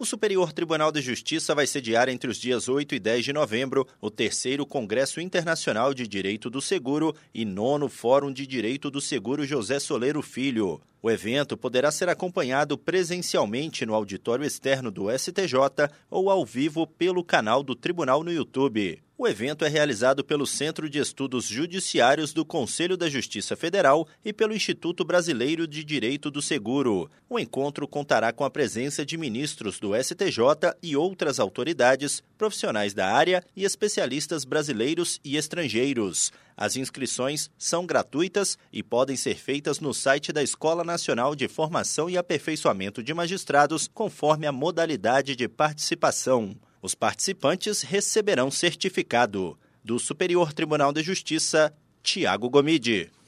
O Superior Tribunal de Justiça vai sediar entre os dias 8 e 10 de novembro o terceiro Congresso Internacional de Direito do Seguro e nono Fórum de Direito do Seguro José Soleiro Filho. O evento poderá ser acompanhado presencialmente no auditório externo do STJ ou ao vivo pelo canal do Tribunal no YouTube. O evento é realizado pelo Centro de Estudos Judiciários do Conselho da Justiça Federal e pelo Instituto Brasileiro de Direito do Seguro. O encontro contará com a presença de ministros do STJ e outras autoridades, profissionais da área e especialistas brasileiros e estrangeiros. As inscrições são gratuitas e podem ser feitas no site da Escola Nacional de Formação e Aperfeiçoamento de Magistrados, conforme a modalidade de participação. Os participantes receberão certificado. Do Superior Tribunal de Justiça, Tiago Gomide.